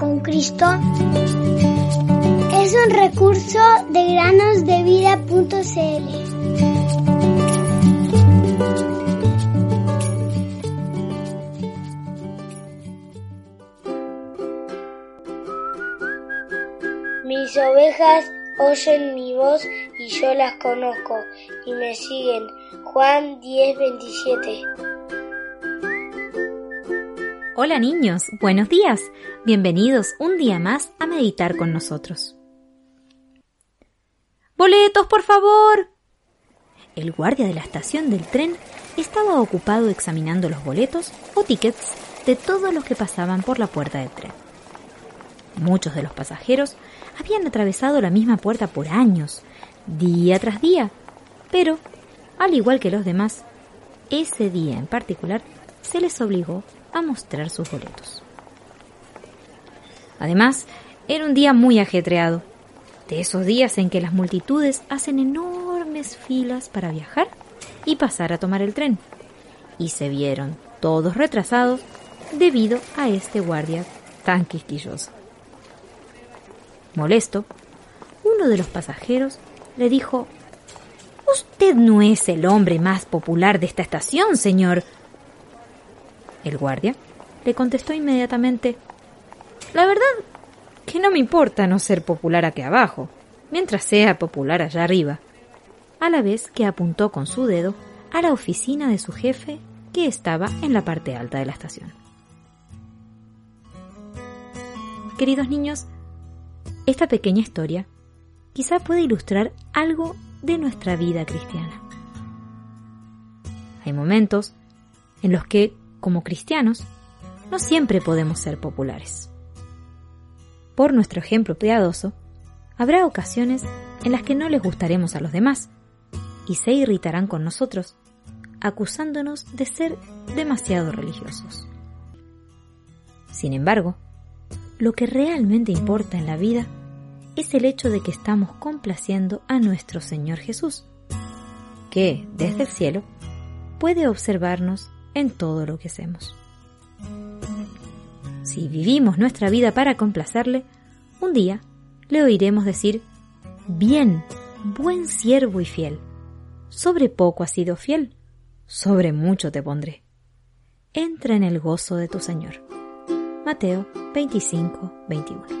con Cristo es un recurso de granosdevida.cl. Mis ovejas oyen mi voz y yo las conozco y me siguen. Juan 10:27 Hola niños, buenos días. Bienvenidos un día más a meditar con nosotros. Boletos, por favor. El guardia de la estación del tren estaba ocupado examinando los boletos o tickets de todos los que pasaban por la puerta del tren. Muchos de los pasajeros habían atravesado la misma puerta por años, día tras día, pero, al igual que los demás, ese día en particular se les obligó a mostrar sus boletos. Además, era un día muy ajetreado, de esos días en que las multitudes hacen enormes filas para viajar y pasar a tomar el tren, y se vieron todos retrasados debido a este guardia tan quisquilloso. Molesto, uno de los pasajeros le dijo Usted no es el hombre más popular de esta estación, señor. El guardia le contestó inmediatamente La verdad que no me importa no ser popular aquí abajo, mientras sea popular allá arriba, a la vez que apuntó con su dedo a la oficina de su jefe que estaba en la parte alta de la estación. Queridos niños, esta pequeña historia quizá puede ilustrar algo de nuestra vida cristiana. Hay momentos en los que, como cristianos, no siempre podemos ser populares. Por nuestro ejemplo piadoso, habrá ocasiones en las que no les gustaremos a los demás y se irritarán con nosotros, acusándonos de ser demasiado religiosos. Sin embargo, lo que realmente importa en la vida es el hecho de que estamos complaciendo a nuestro Señor Jesús, que desde el cielo puede observarnos en todo lo que hacemos. Si vivimos nuestra vida para complacerle, un día le oiremos decir, bien, buen siervo y fiel, sobre poco has sido fiel, sobre mucho te pondré. Entra en el gozo de tu Señor. Mateo 25, 21.